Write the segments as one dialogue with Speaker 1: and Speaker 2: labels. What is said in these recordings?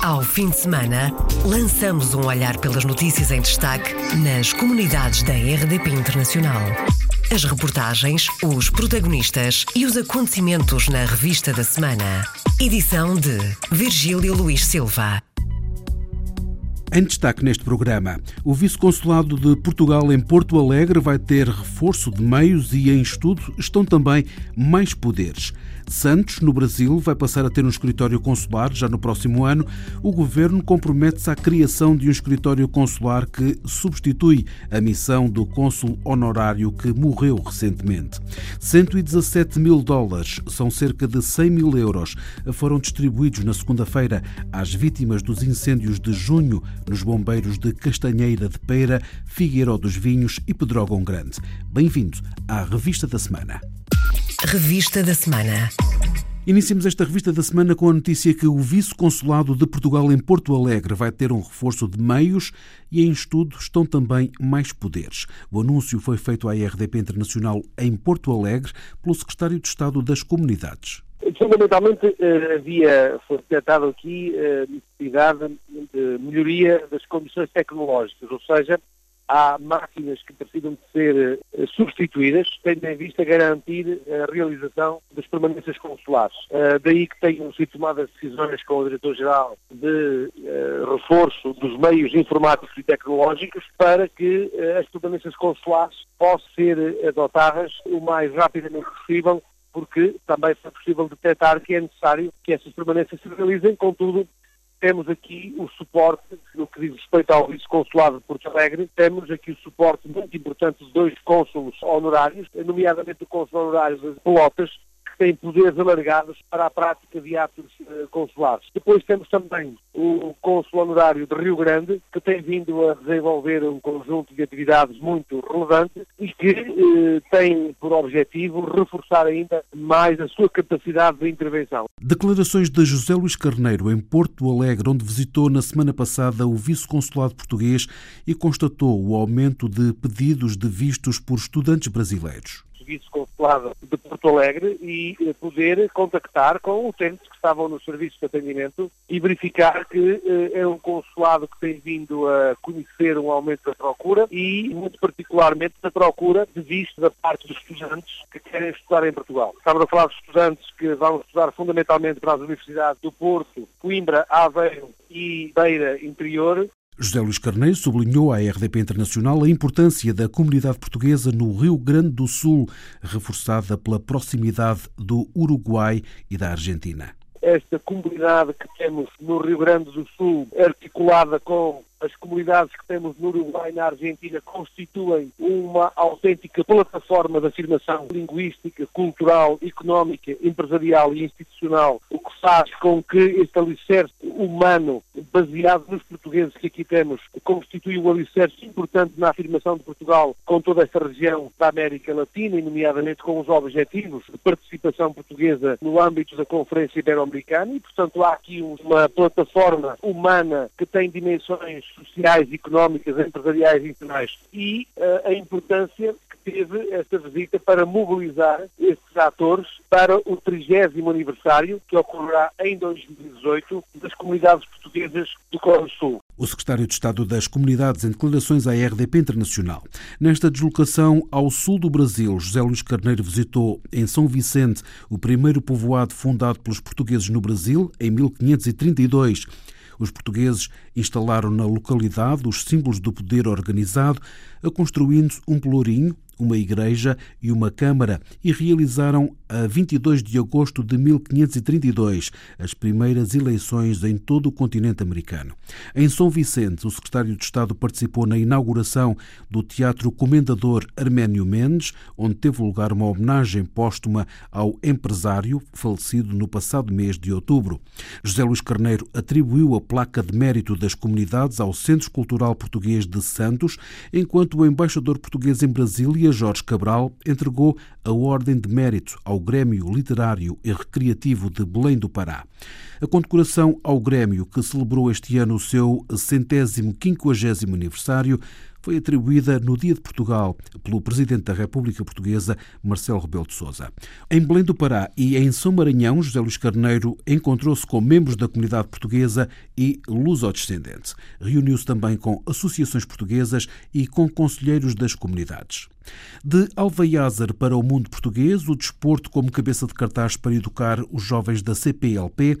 Speaker 1: Ao fim de semana, lançamos um olhar pelas notícias em destaque nas comunidades da RDP Internacional. As reportagens, os protagonistas e os acontecimentos na revista da semana. Edição de Virgílio Luís Silva.
Speaker 2: Em destaque neste programa, o Vice-Consulado de Portugal em Porto Alegre vai ter reforço de meios e, em estudo, estão também mais poderes. Santos, no Brasil, vai passar a ter um escritório consular já no próximo ano. O governo compromete-se à criação de um escritório consular que substitui a missão do cônsul honorário que morreu recentemente. 117 mil dólares, são cerca de 100 mil euros, foram distribuídos na segunda-feira às vítimas dos incêndios de junho nos bombeiros de Castanheira de Peira, Figueiró dos Vinhos e Pedrógão Grande. Bem-vindo à Revista da Semana.
Speaker 1: Revista da Semana.
Speaker 2: Iniciamos esta revista da semana com a notícia que o Vice-Consulado de Portugal em Porto Alegre vai ter um reforço de meios e em estudo estão também mais poderes. O anúncio foi feito à RDP Internacional em Porto Alegre pelo Secretário de Estado das Comunidades.
Speaker 3: Fundamentalmente eh, havia, foi detectado aqui a eh, necessidade de melhoria das condições tecnológicas, ou seja, há máquinas que precisam de ser uh, substituídas, tendo em vista garantir a realização das permanências consulares. Uh, daí que tenham sido tomadas decisões com o Diretor-Geral de uh, reforço dos meios informáticos e tecnológicos para que as permanências consulares possam ser adotadas o mais rapidamente possível porque também foi possível detectar que é necessário que essas permanências se realizem, contudo, temos aqui o suporte, no que diz respeito ao vice-consulado de Porto Alegre, temos aqui o suporte muito importante de dois cônsulos honorários, nomeadamente o cônsul honorário de Pelotas, têm poderes alargados para a prática de atos uh, consulares. Depois temos também o Cônsul Honorário de Rio Grande, que tem vindo a desenvolver um conjunto de atividades muito relevante e que uh, tem por objetivo reforçar ainda mais a sua capacidade de intervenção.
Speaker 2: Declarações de José Luís Carneiro em Porto Alegre, onde visitou na semana passada o vice-consulado português e constatou o aumento de pedidos de vistos por estudantes brasileiros
Speaker 3: serviço consulado de Porto Alegre e eh, poder contactar com utentes que estavam no serviço de atendimento e verificar que eh, é um consulado que tem vindo a conhecer um aumento da procura e, muito particularmente, da procura de visto da parte dos estudantes que querem estudar em Portugal. Estamos a falar de estudantes que vão estudar fundamentalmente para as universidades do Porto, Coimbra, Aveiro e Beira Interior
Speaker 2: José Luís Carneiro sublinhou à RDP Internacional a importância da comunidade portuguesa no Rio Grande do Sul, reforçada pela proximidade do Uruguai e da Argentina.
Speaker 3: Esta comunidade que temos no Rio Grande do Sul, articulada com as comunidades que temos no Uruguai e na Argentina constituem uma autêntica plataforma de afirmação linguística, cultural, económica, empresarial e institucional, o que faz com que este alicerce humano, baseado nos portugueses que aqui temos, constitui um alicerce importante na afirmação de Portugal com toda esta região da América Latina, e nomeadamente com os objetivos de participação portuguesa no âmbito da Conferência Ibero-Americana, e portanto há aqui uma plataforma humana que tem dimensões sociais, económicas, empresariais e internacionais. E uh, a importância teve esta visita para mobilizar estes atores para o 30 aniversário que ocorrerá em 2018 das comunidades portuguesas do Coro Sul.
Speaker 2: O secretário de Estado das Comunidades em declarações à RDP Internacional. Nesta deslocação ao sul do Brasil, José Luís Carneiro visitou em São Vicente o primeiro povoado fundado pelos portugueses no Brasil em 1532. Os portugueses instalaram na localidade os símbolos do poder organizado, construindo um pelourinho, uma igreja e uma câmara e realizaram a 22 de agosto de 1532 as primeiras eleições em todo o continente americano. Em São Vicente, o secretário de Estado participou na inauguração do Teatro Comendador Arménio Mendes, onde teve lugar uma homenagem póstuma ao empresário falecido no passado mês de outubro. José Luís Carneiro atribuiu a placa de mérito das comunidades ao Centro Cultural Português de Santos, enquanto o embaixador português em Brasília, Jorge Cabral, entregou a Ordem de Mérito ao Grêmio Literário e Recreativo de Belém do Pará. A condecoração ao Grêmio, que celebrou este ano o seu centésimo quinquagésimo aniversário, foi atribuída no Dia de Portugal pelo Presidente da República Portuguesa, Marcelo Rebelo de Sousa. Em Belém do Pará e em São Maranhão, José Luís Carneiro encontrou-se com membros da comunidade portuguesa e luso-descendente. Reuniu-se também com associações portuguesas e com conselheiros das comunidades. De Alveiazer para o mundo português, o desporto como cabeça de cartaz para educar os jovens da CPLP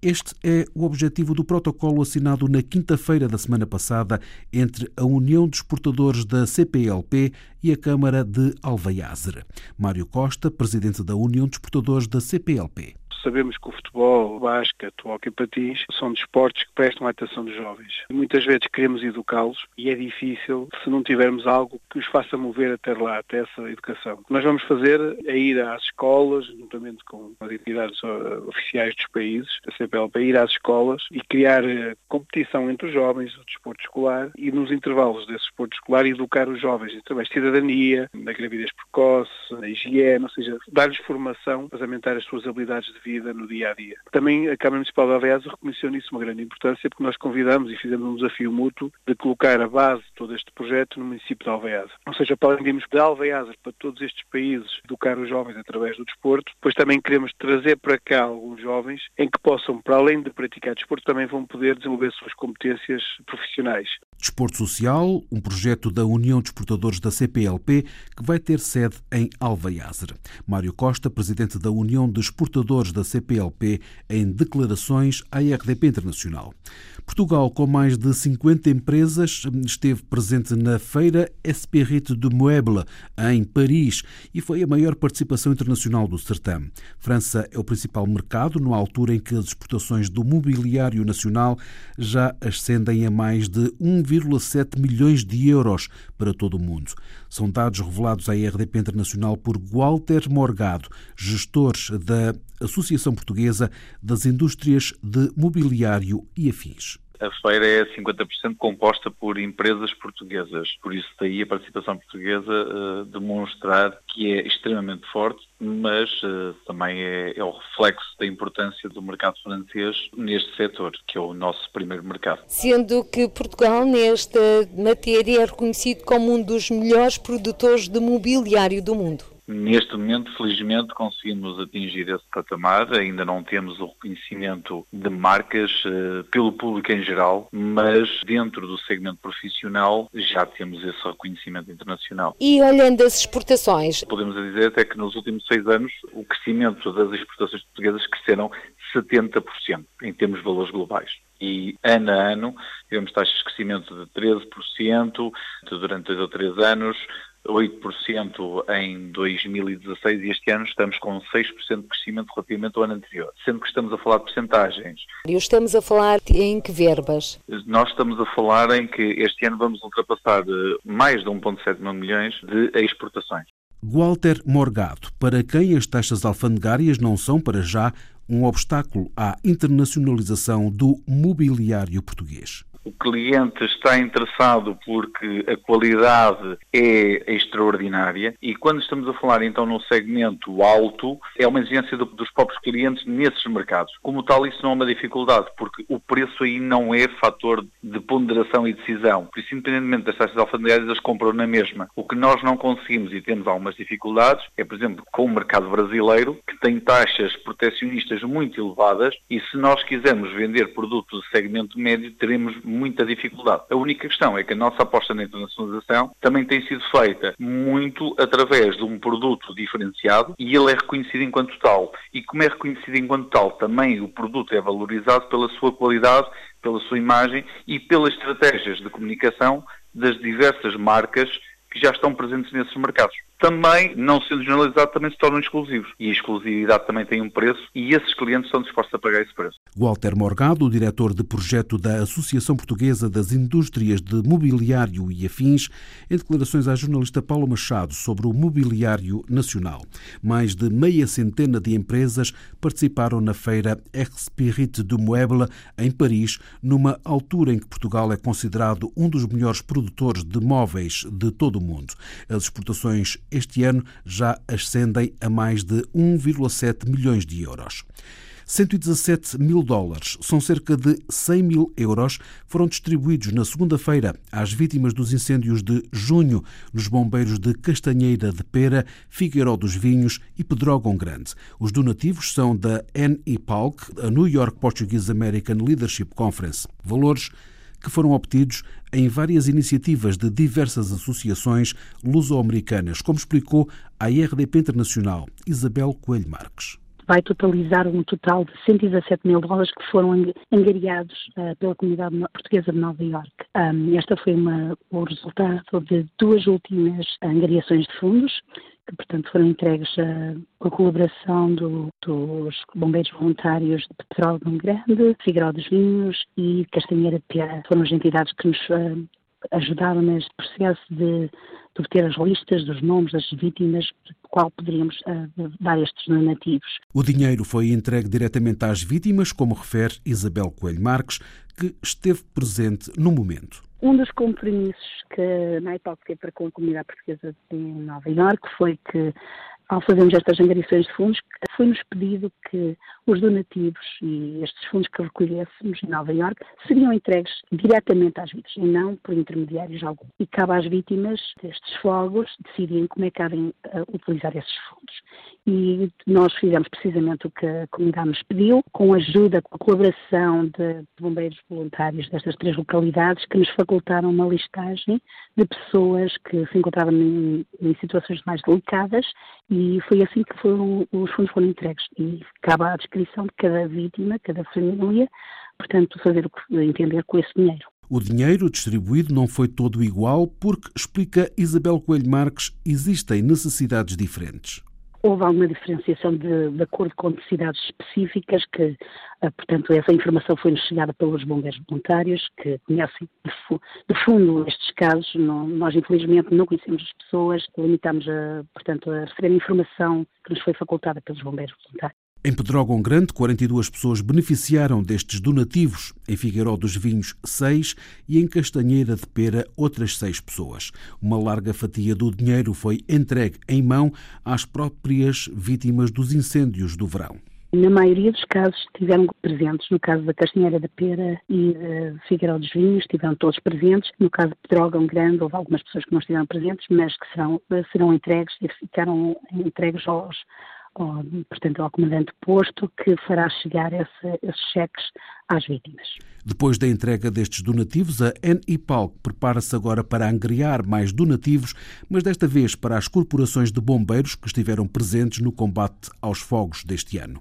Speaker 2: este é o objetivo do protocolo assinado na quinta-feira da semana passada entre a União dos Exportadores da CPLP e a Câmara de Alveiazer. Mário Costa, presidente da União dos Exportadores da CPLP.
Speaker 4: Sabemos que o futebol, o basquete, o hockey patins são desportos que prestam a atenção dos jovens. Muitas vezes queremos educá-los e é difícil se não tivermos algo que os faça mover até lá, até essa educação. O que nós vamos fazer é ir às escolas, juntamente com as entidades oficiais dos países, a CPLP, ir às escolas e criar uh, competição entre os jovens, o desporto escolar, e nos intervalos desse desporto escolar educar os jovens através de cidadania, da gravidez precoce, da higiene, ou seja, dar-lhes formação para aumentar as suas habilidades de vida no dia a dia. Também a Câmara Municipal de Alveaza reconheceu nisso uma grande importância porque nós convidamos e fizemos um desafio mútuo de colocar a base de todo este projeto no município de Alveaza. Ou seja, para além de irmos de para todos estes países educar os jovens através do desporto, depois também queremos trazer para cá alguns jovens em que possam, para além de praticar desporto, também vão poder desenvolver suas competências profissionais.
Speaker 2: Desporto Social, um projeto da União de Exportadores da CPLP, que vai ter sede em Alveiazer. Mário Costa, presidente da União de Exportadores da CPLP, em declarações à RDP Internacional. Portugal, com mais de 50 empresas, esteve presente na feira Espérite de Mueble, em Paris, e foi a maior participação internacional do certame. França é o principal mercado, numa altura em que as exportações do mobiliário nacional já ascendem a mais de 1,7 milhões de euros para todo o mundo. São dados revelados à RDP Internacional por Walter Morgado, gestor da Associação Portuguesa das Indústrias de Mobiliário e Afins.
Speaker 5: A feira é 50% composta por empresas portuguesas, por isso daí a participação portuguesa uh, demonstrar que é extremamente forte, mas uh, também é, é, o reflexo da importância do mercado francês neste setor, que é o nosso primeiro mercado.
Speaker 6: Sendo que Portugal, nesta matéria, é reconhecido como um dos melhores produtores de mobiliário do mundo.
Speaker 5: Neste momento, felizmente, conseguimos atingir esse patamar. Ainda não temos o reconhecimento de marcas uh, pelo público em geral, mas dentro do segmento profissional já temos esse reconhecimento internacional.
Speaker 6: E olhando as exportações?
Speaker 5: Podemos dizer até que nos últimos seis anos o crescimento das exportações portuguesas cresceram 70% em termos de valores globais e ano a ano tivemos taxas de crescimento de 13% durante dois ou três anos, 8% em 2016 e este ano estamos com 6% de crescimento relativamente ao ano anterior, sendo que estamos a falar de percentagens.
Speaker 6: E estamos a falar em que verbas?
Speaker 5: Nós estamos a falar em que este ano vamos ultrapassar mais de 1,7 milhões de exportações.
Speaker 2: Walter Morgado, para quem as taxas alfandegárias não são, para já, um obstáculo à internacionalização do mobiliário português
Speaker 5: o cliente está interessado porque a qualidade é extraordinária e quando estamos a falar então num segmento alto, é uma exigência do, dos próprios clientes nesses mercados. Como tal, isso não é uma dificuldade, porque o preço aí não é fator de ponderação e decisão. Por isso, independentemente das taxas alfandegárias, eles compram na mesma. O que nós não conseguimos e temos algumas dificuldades é, por exemplo, com o mercado brasileiro, que tem taxas protecionistas muito elevadas e se nós quisermos vender produtos de segmento médio, teremos muita dificuldade. A única questão é que a nossa aposta na internacionalização também tem sido feita muito através de um produto diferenciado e ele é reconhecido enquanto tal. E como é reconhecido enquanto tal, também o produto é valorizado pela sua qualidade, pela sua imagem e pelas estratégias de comunicação das diversas marcas que já estão presentes nesses mercados também, não sendo generalizado, também se tornam exclusivos. E a exclusividade também tem um preço e esses clientes estão dispostos a pagar esse preço.
Speaker 2: Walter Morgado, diretor de projeto da Associação Portuguesa das Indústrias de Mobiliário e Afins, em declarações à jornalista Paulo Machado sobre o mobiliário nacional. Mais de meia centena de empresas participaram na feira Expirit du Meuble, em Paris, numa altura em que Portugal é considerado um dos melhores produtores de móveis de todo o mundo. As exportações este ano já ascendem a mais de 1,7 milhões de euros. 117 mil dólares, são cerca de 100 mil euros, foram distribuídos na segunda-feira às vítimas dos incêndios de junho nos bombeiros de Castanheira de Pera, Figueiró dos Vinhos e Pedrógão Grande. Os donativos são da NEPALC, a New York Portuguese American Leadership Conference. Valores que foram obtidos em várias iniciativas de diversas associações luso-americanas, como explicou a IRDP Internacional Isabel Coelho Marques
Speaker 7: vai totalizar um total de 117 mil dólares que foram angariados uh, pela comunidade portuguesa de Nova Iorque. Um, esta foi uma, o resultado de duas últimas angariações de fundos, que portanto foram entregues com a colaboração do, dos bombeiros voluntários de Petróleo Grande, Figueiró dos Vinhos e Castanheira de. Foram as entidades que nos uh, ajudaram neste processo de, de obter as listas dos nomes das vítimas de qual poderíamos uh, dar estes donativos.
Speaker 2: O dinheiro foi entregue diretamente às vítimas, como refere Isabel Coelho Marques, que esteve presente no momento.
Speaker 7: Um dos compromissos que a NAIPOC teve para com a comunidade portuguesa de Nova Iorque foi que ao fazermos estas angariações de fundos, foi-nos pedido que os donativos e estes fundos que recolhêssemos em Nova Iorque seriam entregues diretamente às vítimas e não por intermediários algum. E cabe às vítimas destes fogos decidirem como é que devem uh, utilizar esses fundos. E nós fizemos precisamente o que a comunidade nos pediu, com ajuda, com a colaboração de bombeiros voluntários destas três localidades, que nos facultaram uma listagem de pessoas que se encontravam em, em situações mais delicadas e foi assim que foram, os fundos foram entregues. E cabe à descrição de cada vítima, cada família, portanto, fazer o que entender com esse dinheiro.
Speaker 2: O dinheiro distribuído não foi todo igual porque, explica Isabel Coelho Marques, existem necessidades diferentes
Speaker 7: houve alguma diferenciação de, de, acordo com necessidades específicas, que, ah, portanto, essa informação foi-nos chegada pelos bombeiros voluntários, que conhecem de, fundo estes casos. Não, nós, infelizmente, não conhecemos as pessoas, limitamos, a, portanto, a receber a informação que nos foi facultada pelos bombeiros voluntários.
Speaker 2: Em Pedrógão Grande, 42 pessoas beneficiaram destes donativos. Em Figueiró dos Vinhos, 6 e em Castanheira de Pera, outras 6 pessoas. Uma larga fatia do dinheiro foi entregue em mão às próprias vítimas dos incêndios do verão.
Speaker 7: Na maioria dos casos estiveram presentes. No caso da Castanheira da Pera e de Figueiró dos Vinhos, estiveram todos presentes. No caso de Pedrógão Grande, houve algumas pessoas que não estiveram presentes, mas que serão, serão entregues e ficaram entregues aos, ao, portanto, ao comandante posto, que fará chegar esse, esses cheques às vítimas.
Speaker 2: Depois da entrega destes donativos, a NIPAL prepara-se agora para angriar mais donativos, mas desta vez para as corporações de bombeiros que estiveram presentes no combate aos fogos deste ano.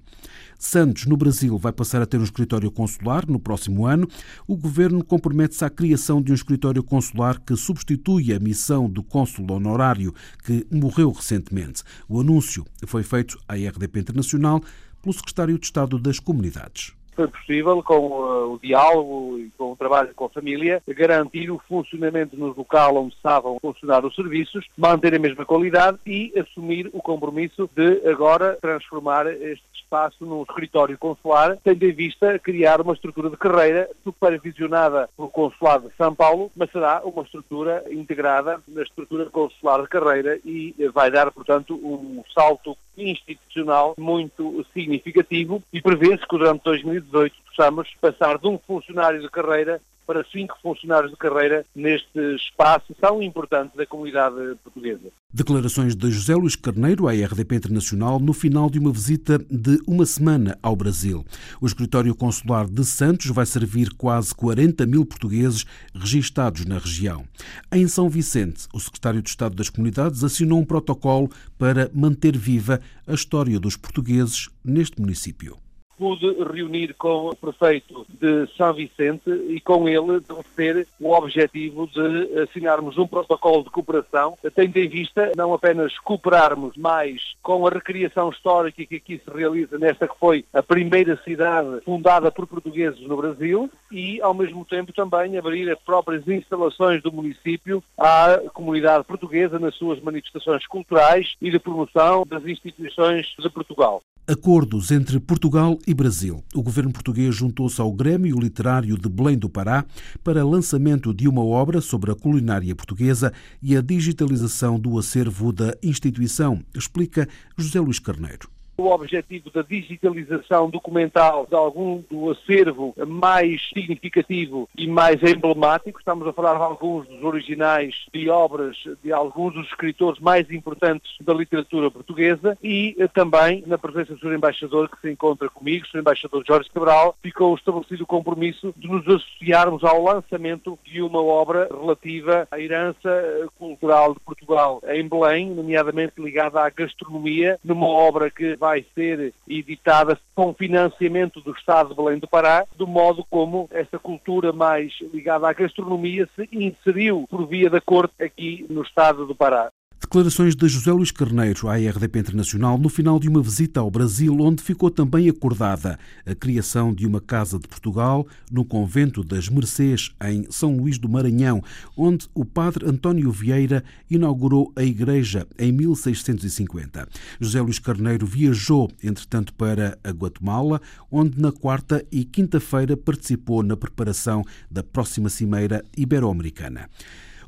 Speaker 2: Santos, no Brasil, vai passar a ter um escritório consular no próximo ano. O governo compromete-se à criação de um escritório consular que substitui a missão do cônsul honorário que morreu recentemente. O anúncio foi feito à RDP Internacional pelo secretário de Estado das Comunidades
Speaker 3: foi possível, com uh, o diálogo e com o trabalho com a família, garantir o funcionamento no local onde estavam a funcionar os serviços, manter a mesma qualidade e assumir o compromisso de agora transformar este espaço num escritório consular, tendo em vista criar uma estrutura de carreira supervisionada pelo Consulado de São Paulo, mas será uma estrutura integrada na estrutura consular de carreira e vai dar, portanto, um salto institucional muito significativo e prevê-se que durante 2018 possamos passar de um funcionário de carreira para cinco funcionários de carreira neste espaço tão importante da comunidade portuguesa.
Speaker 2: Declarações de José Luís Carneiro à RDP Internacional no final de uma visita de uma semana ao Brasil. O escritório consular de Santos vai servir quase 40 mil portugueses registados na região. Em São Vicente, o secretário de Estado das Comunidades assinou um protocolo para manter viva a história dos portugueses neste município
Speaker 3: pude reunir com o prefeito de São Vicente e com ele ter o objetivo de assinarmos um protocolo de cooperação, tendo em vista não apenas cooperarmos mais com a recriação histórica que aqui se realiza nesta que foi a primeira cidade fundada por portugueses no Brasil e, ao mesmo tempo, também abrir as próprias instalações do município à comunidade portuguesa nas suas manifestações culturais e de promoção das instituições de Portugal.
Speaker 2: Acordos entre Portugal e Brasil. O governo português juntou-se ao Grêmio Literário de Belém do Pará para lançamento de uma obra sobre a culinária portuguesa e a digitalização do acervo da instituição, explica José Luís Carneiro.
Speaker 3: O objetivo da digitalização documental de algum do acervo mais significativo e mais emblemático. Estamos a falar de alguns dos originais de obras de alguns dos escritores mais importantes da literatura portuguesa e eh, também na presença do Sr. Embaixador que se encontra comigo, o Sr. Embaixador Jorge Cabral, ficou estabelecido o compromisso de nos associarmos ao lançamento de uma obra relativa à herança eh, cultural de Portugal em Belém, nomeadamente ligada à gastronomia, numa obra que vai ser editada com financiamento do Estado de Belém do Pará, do modo como essa cultura mais ligada à gastronomia se inseriu por via da corte aqui no Estado do Pará.
Speaker 2: Declarações de José Luís Carneiro à RDP Internacional no final de uma visita ao Brasil, onde ficou também acordada a criação de uma Casa de Portugal no convento das Mercês, em São Luís do Maranhão, onde o padre António Vieira inaugurou a igreja em 1650. José Luís Carneiro viajou, entretanto, para a Guatemala, onde na quarta e quinta-feira participou na preparação da próxima Cimeira Ibero-Americana.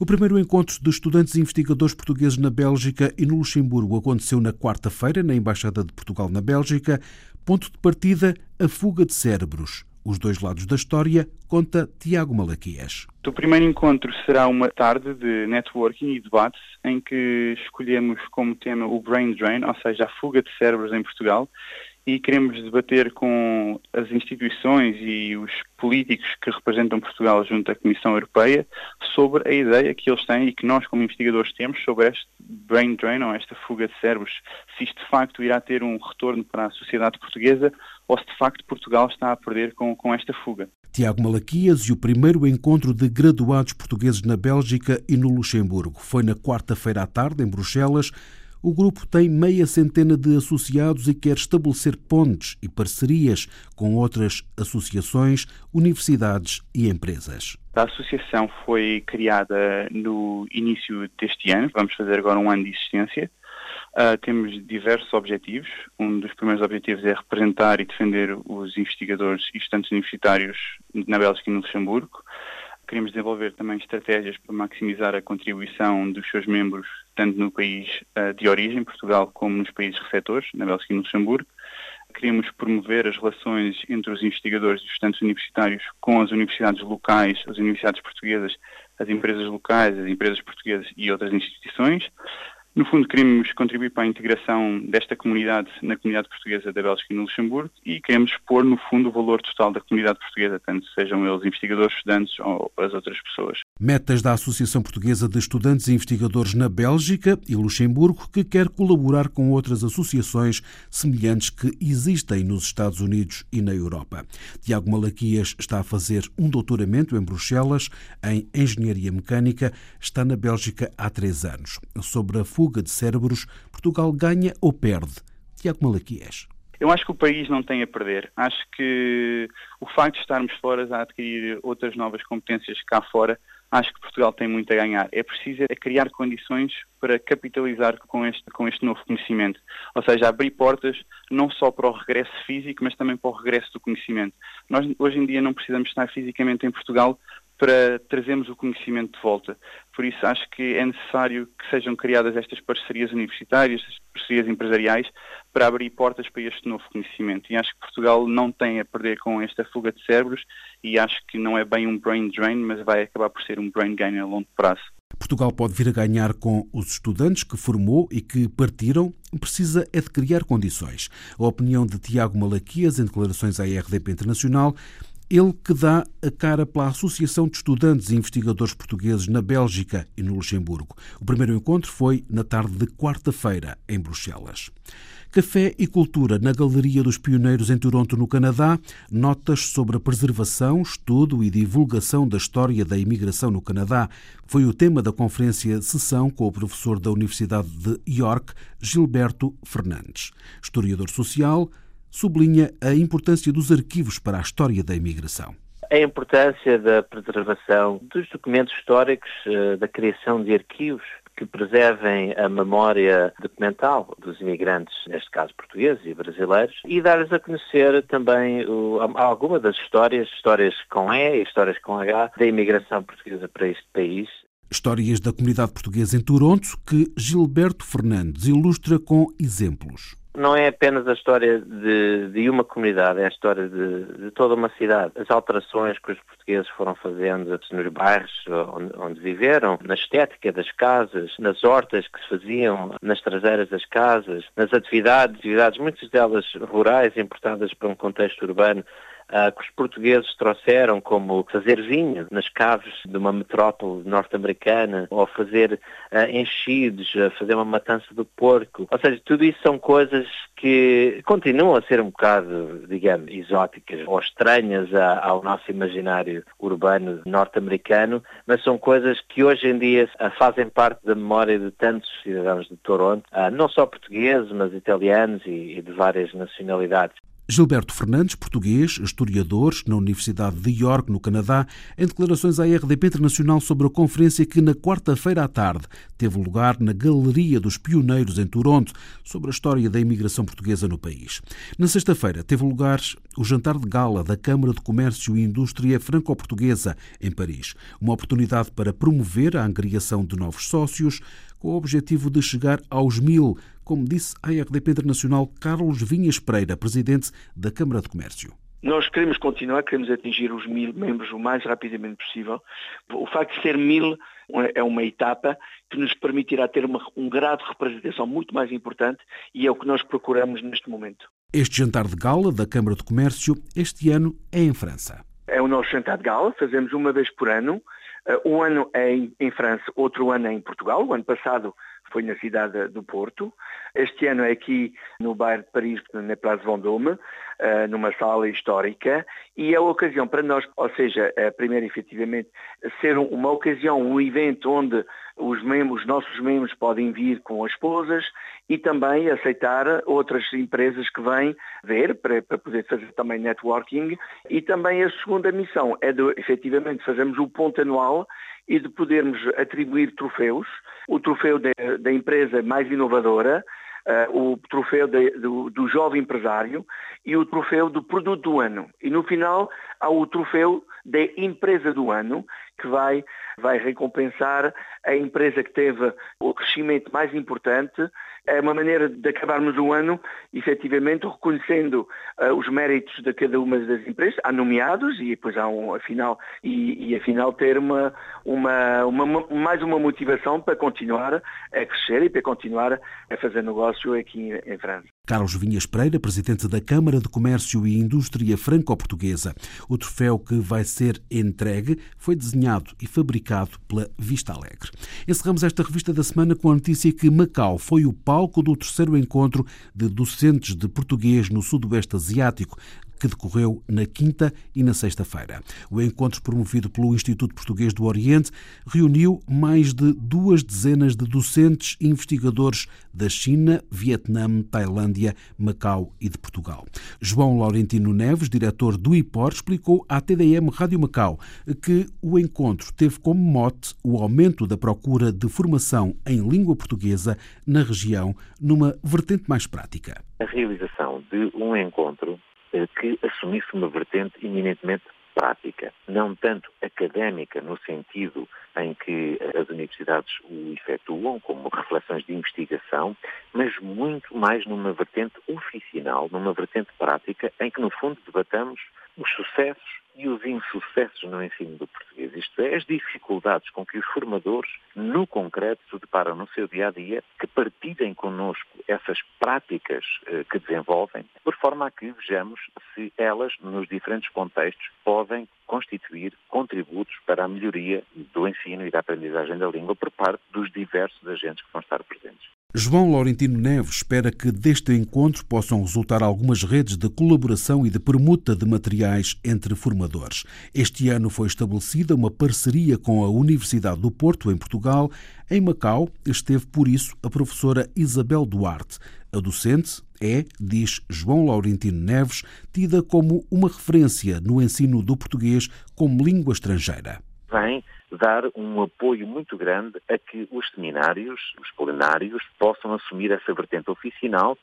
Speaker 2: O primeiro encontro de estudantes e investigadores portugueses na Bélgica e no Luxemburgo aconteceu na quarta-feira, na Embaixada de Portugal na Bélgica. Ponto de partida, a fuga de cérebros. Os dois lados da história, conta Tiago Malaquias.
Speaker 8: O primeiro encontro será uma tarde de networking e debates em que escolhemos como tema o brain drain, ou seja, a fuga de cérebros em Portugal, e queremos debater com as instituições e os políticos que representam Portugal junto à Comissão Europeia sobre a ideia que eles têm e que nós, como investigadores, temos sobre este brain drain ou esta fuga de cérebros, se isto de facto irá ter um retorno para a sociedade portuguesa ou se de facto Portugal está a perder com, com esta fuga.
Speaker 2: Tiago Malaquias e o primeiro encontro de graduados portugueses na Bélgica e no Luxemburgo. Foi na quarta-feira à tarde, em Bruxelas. O grupo tem meia centena de associados e quer estabelecer pontes e parcerias com outras associações, universidades e empresas.
Speaker 8: A associação foi criada no início deste ano, vamos fazer agora um ano de existência. Uh, temos diversos objetivos. Um dos primeiros objetivos é representar e defender os investigadores e estudantes universitários na Bélgica e no Luxemburgo. Queremos desenvolver também estratégias para maximizar a contribuição dos seus membros, tanto no país uh, de origem, Portugal, como nos países receptores, na Bélgica e no Luxemburgo. Queremos promover as relações entre os investigadores e os estudantes universitários com as universidades locais, as universidades portuguesas, as empresas locais, as empresas portuguesas e outras instituições. No fundo, queremos contribuir para a integração desta comunidade na comunidade portuguesa da Bélgica e no Luxemburgo e queremos expor, no fundo, o valor total da comunidade portuguesa, tanto sejam eles investigadores, estudantes ou as outras pessoas.
Speaker 2: Metas da Associação Portuguesa de Estudantes e Investigadores na Bélgica e Luxemburgo, que quer colaborar com outras associações semelhantes que existem nos Estados Unidos e na Europa. Tiago Malaquias está a fazer um doutoramento em Bruxelas em Engenharia Mecânica, está na Bélgica há três anos. Sobre a fuga de cérebros, Portugal ganha ou perde? Tiago Malaquias.
Speaker 8: Eu acho que o país não tem a perder. Acho que o facto de estarmos fora a adquirir outras novas competências cá fora, acho que Portugal tem muito a ganhar. É preciso é criar condições para capitalizar com este, com este novo conhecimento. Ou seja, abrir portas não só para o regresso físico, mas também para o regresso do conhecimento. Nós hoje em dia não precisamos estar fisicamente em Portugal para trazermos o conhecimento de volta. Por isso acho que é necessário que sejam criadas estas parcerias universitárias, estas parcerias empresariais, para abrir portas para este novo conhecimento. E acho que Portugal não tem a perder com esta fuga de cérebros e acho que não é bem um brain drain, mas vai acabar por ser um brain gain a longo prazo.
Speaker 2: Portugal pode vir a ganhar com os estudantes que formou e que partiram, precisa é de criar condições. A opinião de Tiago Malaquias, em declarações à RDP Internacional, ele que dá a cara pela Associação de Estudantes e Investigadores Portugueses na Bélgica e no Luxemburgo. O primeiro encontro foi na tarde de quarta-feira, em Bruxelas. Café e Cultura na Galeria dos Pioneiros em Toronto, no Canadá. Notas sobre a preservação, estudo e divulgação da história da imigração no Canadá. Foi o tema da conferência Sessão com o professor da Universidade de York, Gilberto Fernandes. Historiador social, sublinha a importância dos arquivos para a história da imigração.
Speaker 9: A importância da preservação dos documentos históricos, eh, da criação de arquivos que preservem a memória documental dos imigrantes, neste caso portugueses e brasileiros, e dar-lhes a conhecer também o, alguma das histórias, histórias com E e histórias com H, da imigração portuguesa para este país.
Speaker 2: Histórias da comunidade portuguesa em Toronto que Gilberto Fernandes ilustra com exemplos.
Speaker 9: Não é apenas a história de, de uma comunidade, é a história de, de, toda uma cidade. As alterações que os portugueses foram fazendo nos bairros onde, onde, viveram, na estética das casas, nas hortas que se faziam, nas traseiras das casas, nas atividades, atividades muitas delas rurais, importadas para um contexto urbano, uh, que os portugueses trouxeram, como fazer vinho nas caves de uma metrópole norte-americana, ou fazer uh, enchidos, fazer uma matança do porco. Ou seja, tudo isso são coisas que continuam a ser um bocado, digamos, exóticas ou estranhas a, ao nosso imaginário urbano norte-americano, mas são coisas que hoje em dia fazem parte da memória de tantos cidadãos de Toronto, não só portugueses, mas italianos e, e de várias nacionalidades.
Speaker 2: Gilberto Fernandes, português, historiador na Universidade de York, no Canadá, em declarações à RDP Internacional sobre a conferência que na quarta-feira à tarde teve lugar na Galeria dos Pioneiros em Toronto, sobre a história da imigração portuguesa no país. Na sexta-feira teve lugar o jantar de gala da Câmara de Comércio e Indústria Franco-Portuguesa em Paris, uma oportunidade para promover a angriação de novos sócios, com o objetivo de chegar aos mil, como disse à RDP Internacional Carlos Vinhas Pereira, presidente da Câmara de Comércio.
Speaker 10: Nós queremos continuar, queremos atingir os mil membros o mais rapidamente possível. O facto de ser mil é uma etapa que nos permitirá ter uma, um grau de representação muito mais importante e é o que nós procuramos neste momento.
Speaker 2: Este jantar de gala da Câmara de Comércio este ano é em França.
Speaker 10: É o nosso jantar de gala, fazemos uma vez por ano. Uh, um ano é em, em França, outro ano é em Portugal. O ano passado foi na cidade do Porto. Este ano é aqui no bairro de Paris, na Praça Vendôme, eh, numa sala histórica, e é a ocasião para nós, ou seja, primeiro efetivamente, ser uma ocasião, um evento onde os membros, os nossos membros podem vir com as esposas e também aceitar outras empresas que vêm ver para, para poder fazer também networking. E também a segunda missão é de efetivamente fazermos o ponto anual e de podermos atribuir troféus, o troféu da empresa mais inovadora, o troféu de, do, do, jovem empresário e o troféu do produto do ano. E no final há o troféu da empresa do ano, que vai, vai recompensar a empresa que teve o crescimento mais importante. É uma maneira de acabarmos o ano, efetivamente, reconhecendo uh, os méritos de cada uma das empresas. Há nomeados e depois há um, afinal, e, e afinal ter uma, uma, uma, mais uma motivação para continuar a crescer e para continuar a fazer negócio aqui em França.
Speaker 2: Carlos Vinhas Pereira, presidente da Câmara de Comércio e Indústria Franco-Portuguesa. O troféu que vai ser entregue foi desenhado e fabricado pela Vista Alegre. Encerramos esta revista da semana com a notícia que Macau foi o palco do terceiro encontro de docentes de português no Sudoeste Asiático, que decorreu na quinta e na sexta-feira. O encontro promovido pelo Instituto Português do Oriente reuniu mais de duas dezenas de docentes e investigadores da China, Vietnã, Tailândia, Macau e de Portugal. João Laurentino Neves, diretor do IPOR, explicou à TDM Rádio Macau que o encontro teve como mote o aumento da procura de formação em língua portuguesa na região, numa vertente mais prática.
Speaker 9: A realização de um encontro que assumisse uma vertente eminentemente prática, não tanto académica no sentido em que as universidades o efetuam como reflexões de investigação, mas muito mais numa vertente oficinal, numa vertente prática, em que no fundo debatamos os sucessos e os insucessos no ensino do português, isto é, as dificuldades com que os formadores, no concreto, se deparam no seu dia a dia, que partilhem connosco essas práticas eh, que desenvolvem, por forma a que vejamos se elas, nos diferentes contextos, podem constituir contributos para a melhoria do ensino e da aprendizagem da língua por parte dos diversos agentes que vão estar presentes.
Speaker 2: João Laurentino Neves espera que deste encontro possam resultar algumas redes de colaboração e de permuta de materiais entre formadores. Este ano foi estabelecida uma parceria com a Universidade do Porto, em Portugal. Em Macau esteve, por isso, a professora Isabel Duarte. A docente é, diz João Laurentino Neves, tida como uma referência no ensino do português como língua estrangeira.
Speaker 9: Vem
Speaker 11: dar um apoio muito grande a que os seminários, os plenários, possam assumir essa vertente oficinal,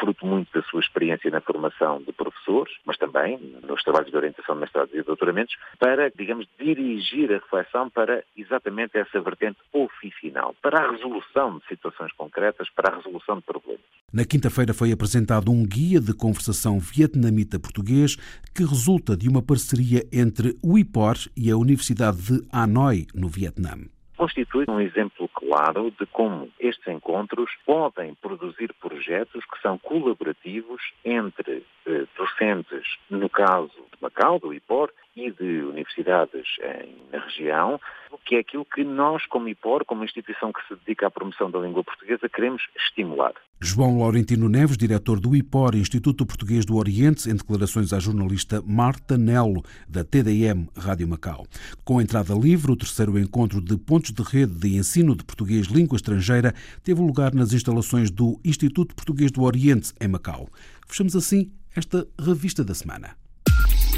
Speaker 11: fruto muito da sua experiência na formação de professores, mas também nos trabalhos de orientação de mestrados e doutoramentos, para, digamos, dirigir a reflexão para exatamente essa vertente oficinal, para a resolução de situações concretas, para a resolução de problemas.
Speaker 2: Na quinta-feira foi apresentado um guia de conversação vietnamita-português que resulta de uma parceria entre o IPOR e a Universidade de Hanoi, no Vietnã.
Speaker 11: Constitui um exemplo claro de como estes encontros podem produzir projetos que são colaborativos entre eh, docentes, no caso de Macau, do IPOR, e de universidades em, na região, que é aquilo que nós, como IPOR, como instituição que se dedica à promoção da língua portuguesa, queremos estimular.
Speaker 2: João Laurentino Neves, diretor do IPOR, Instituto Português do Oriente, em declarações à jornalista Marta Nelo, da TDM Rádio Macau. Com entrada livre, o terceiro encontro de pontos de rede de ensino de português língua estrangeira teve lugar nas instalações do Instituto Português do Oriente, em Macau. Fechamos assim esta revista da semana.